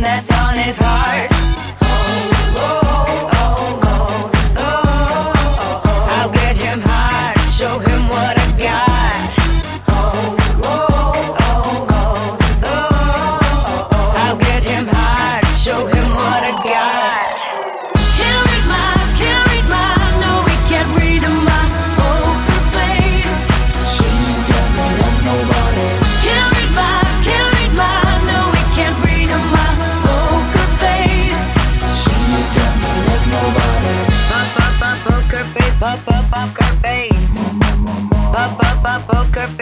That's on his heart.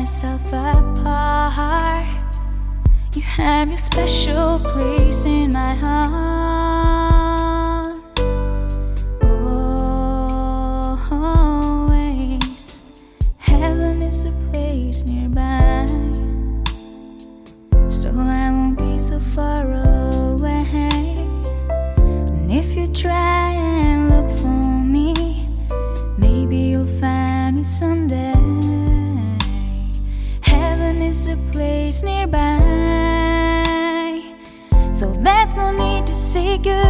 myself apart. You have your special place in my heart. good.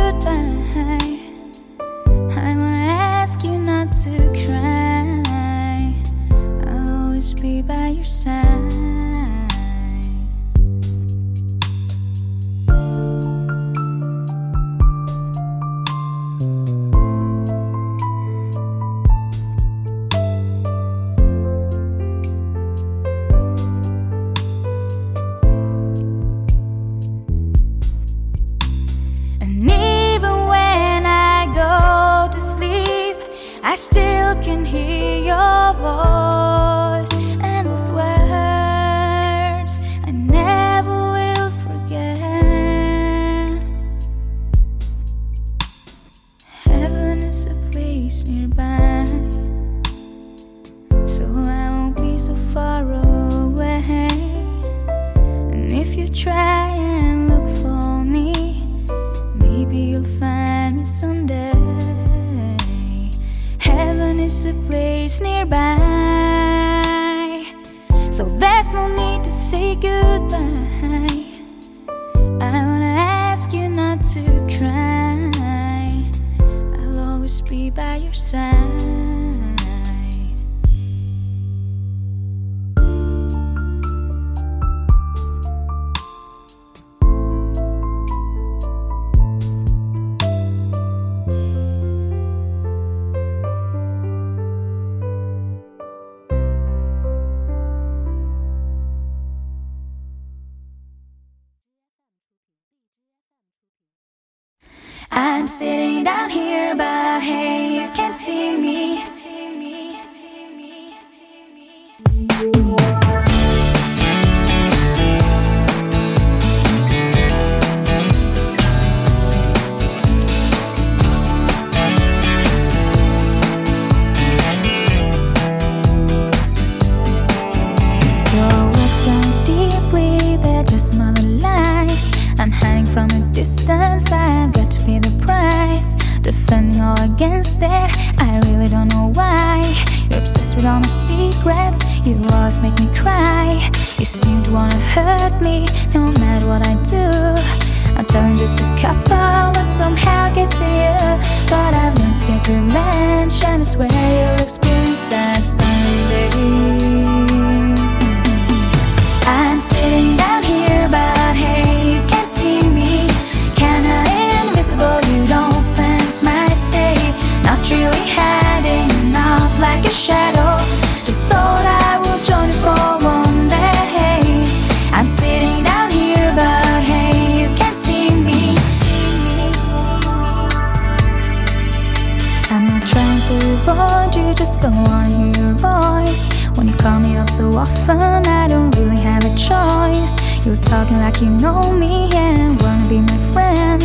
avoid you, just don't wanna hear your voice. When you call me up so often, I don't really have a choice. You're talking like you know me and wanna be my friend.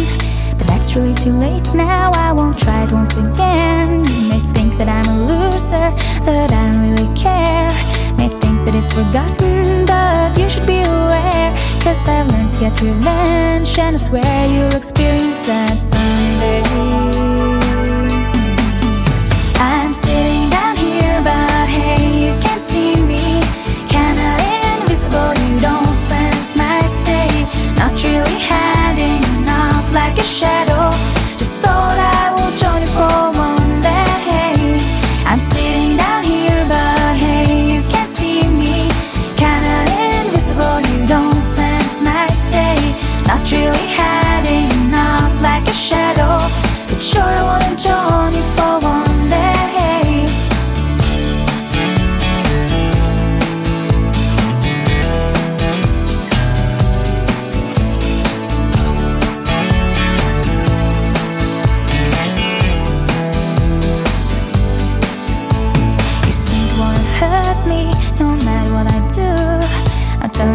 But that's really too late now, I won't try it once again. You may think that I'm a loser, but I don't really care. May think that it's forgotten, but you should be aware. Cause I've learned to get revenge, and I swear you'll experience that someday.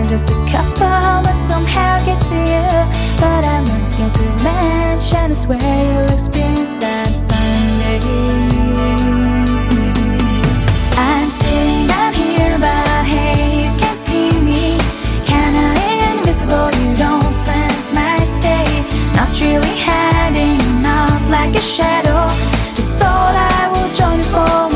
Just a couple, but somehow gets to you. But I want to get to mention, I swear you'll experience that someday. I'm sitting down here, but hey, you can't see me. Invisible, you don't sense my. Not really hiding, not like a shadow. Just thought I would join you for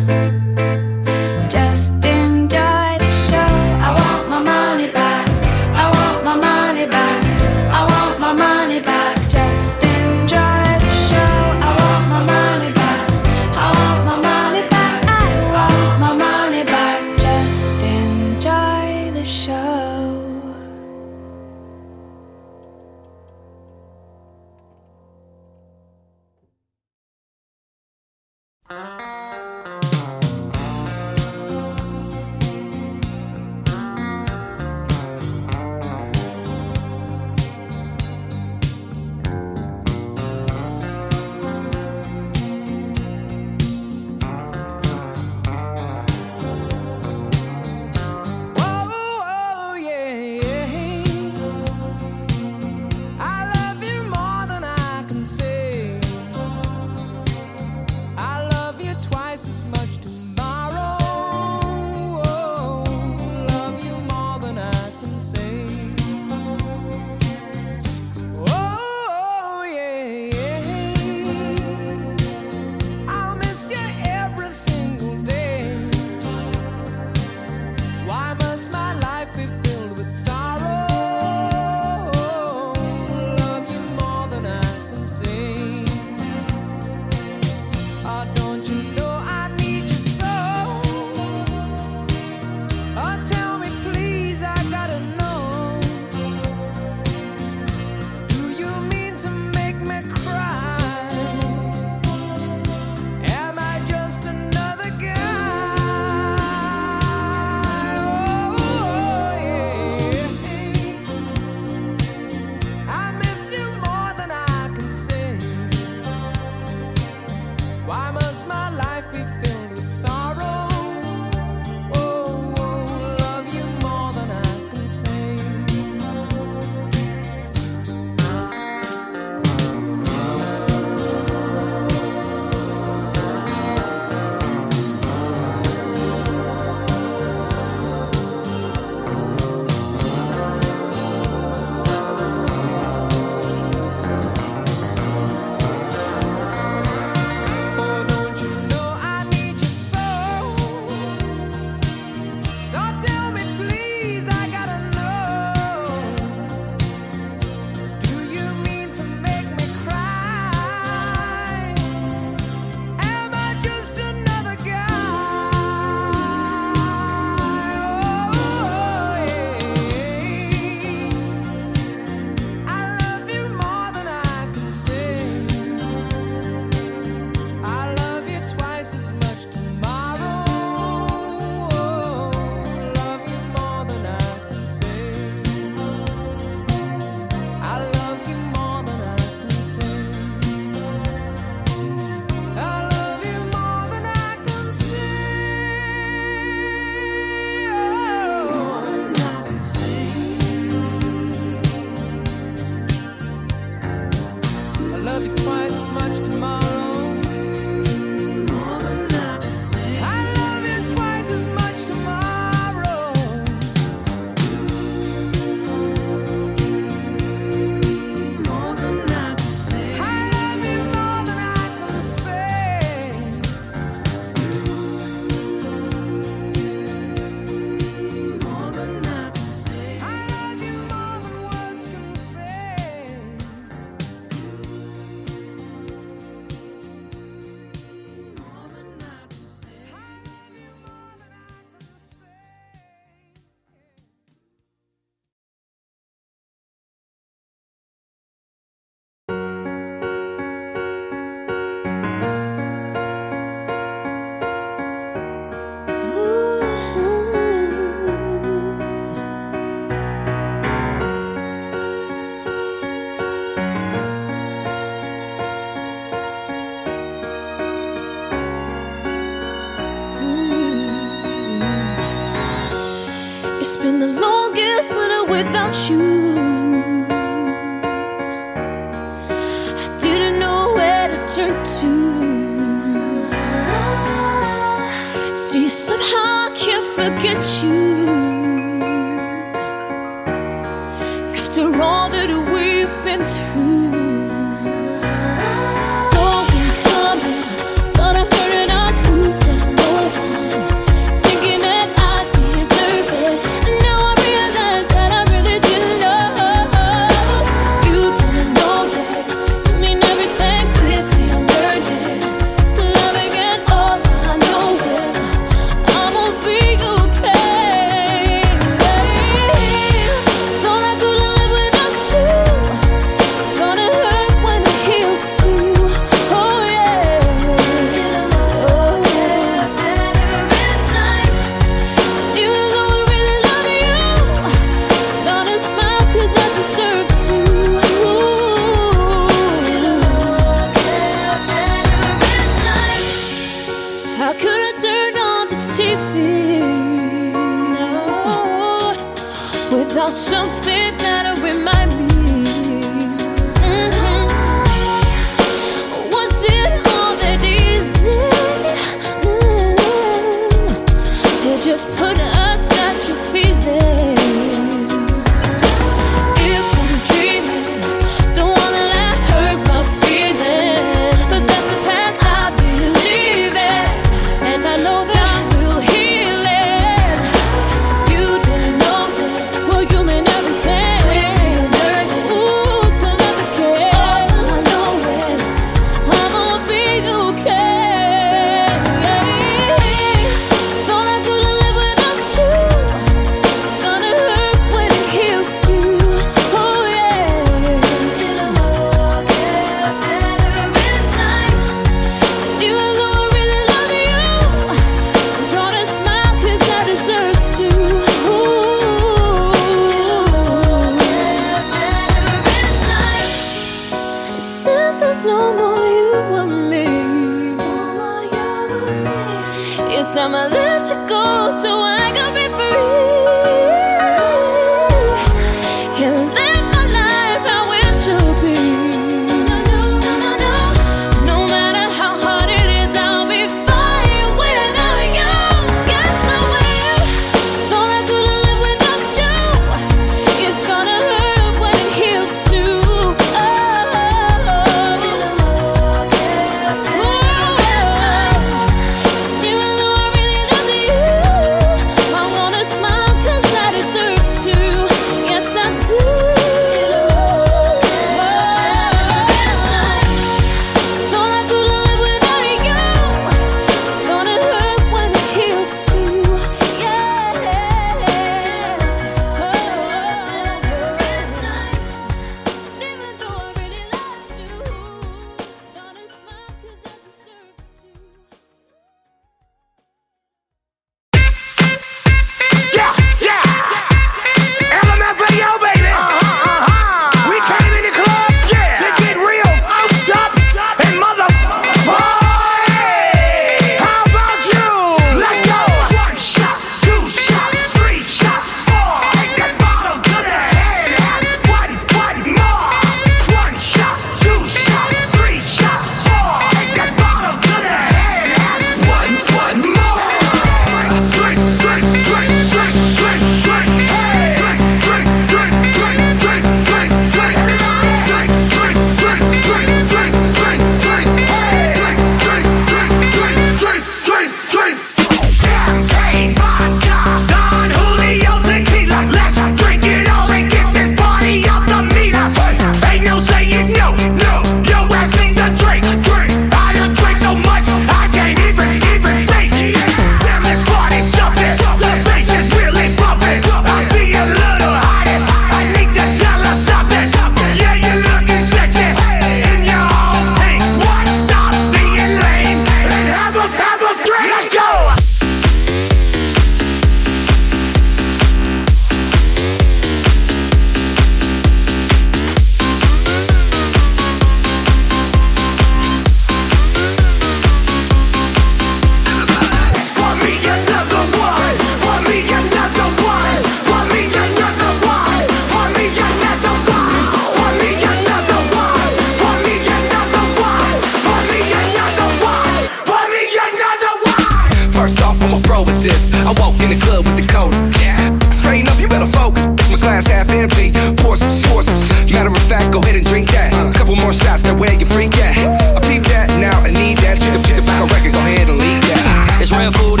food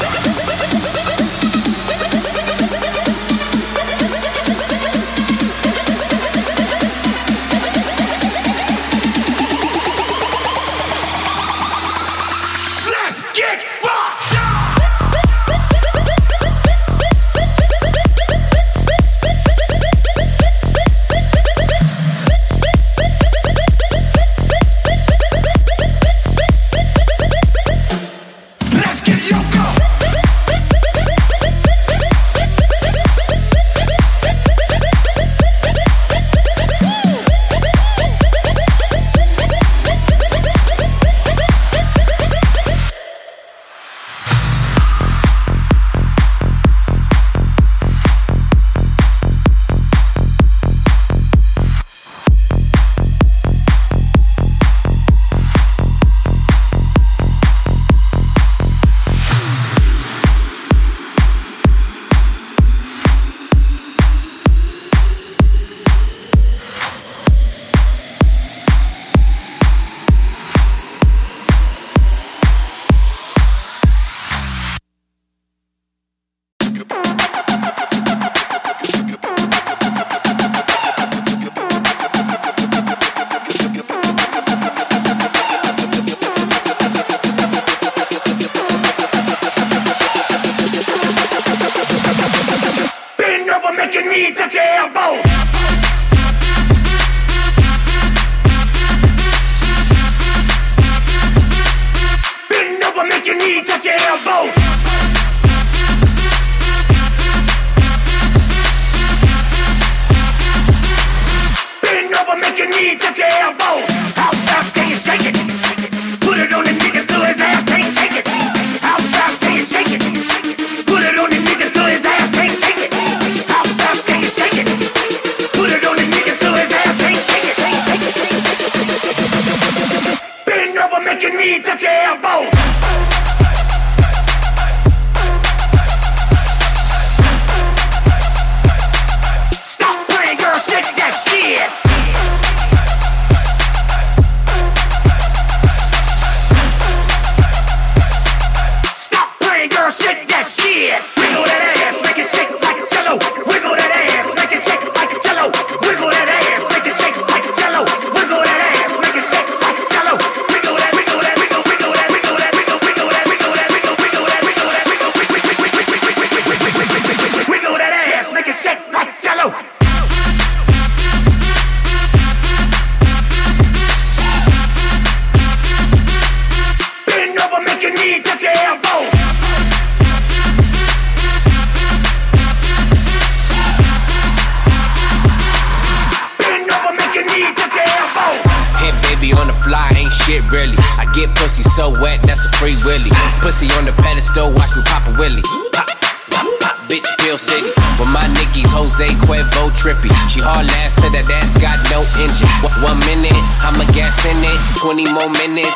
Yeah.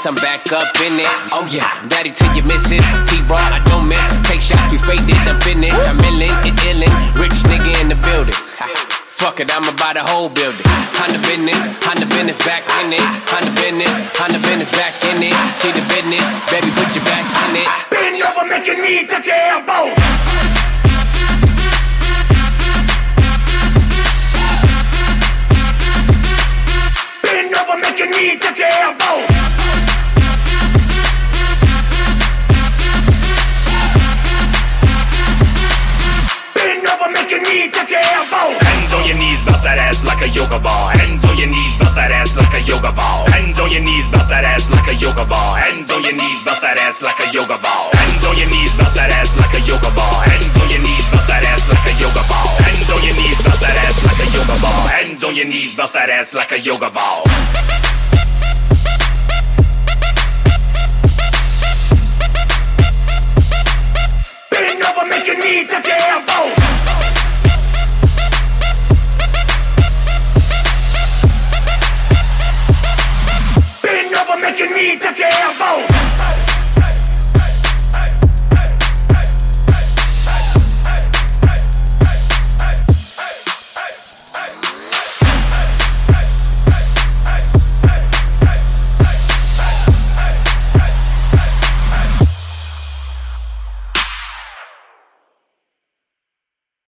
I'm back up in it. Oh yeah, daddy to your missus. T-Raw, I don't miss. Take shots, we faded, I'm in it. I'm illin', it illin'. Rich nigga in the building. Fuck it, I'ma buy the whole building. Honda business, Honda business back in it. Honda business, Honda business back in it. See the business, baby, put your back in it. Bend over, your knee touch your elbows.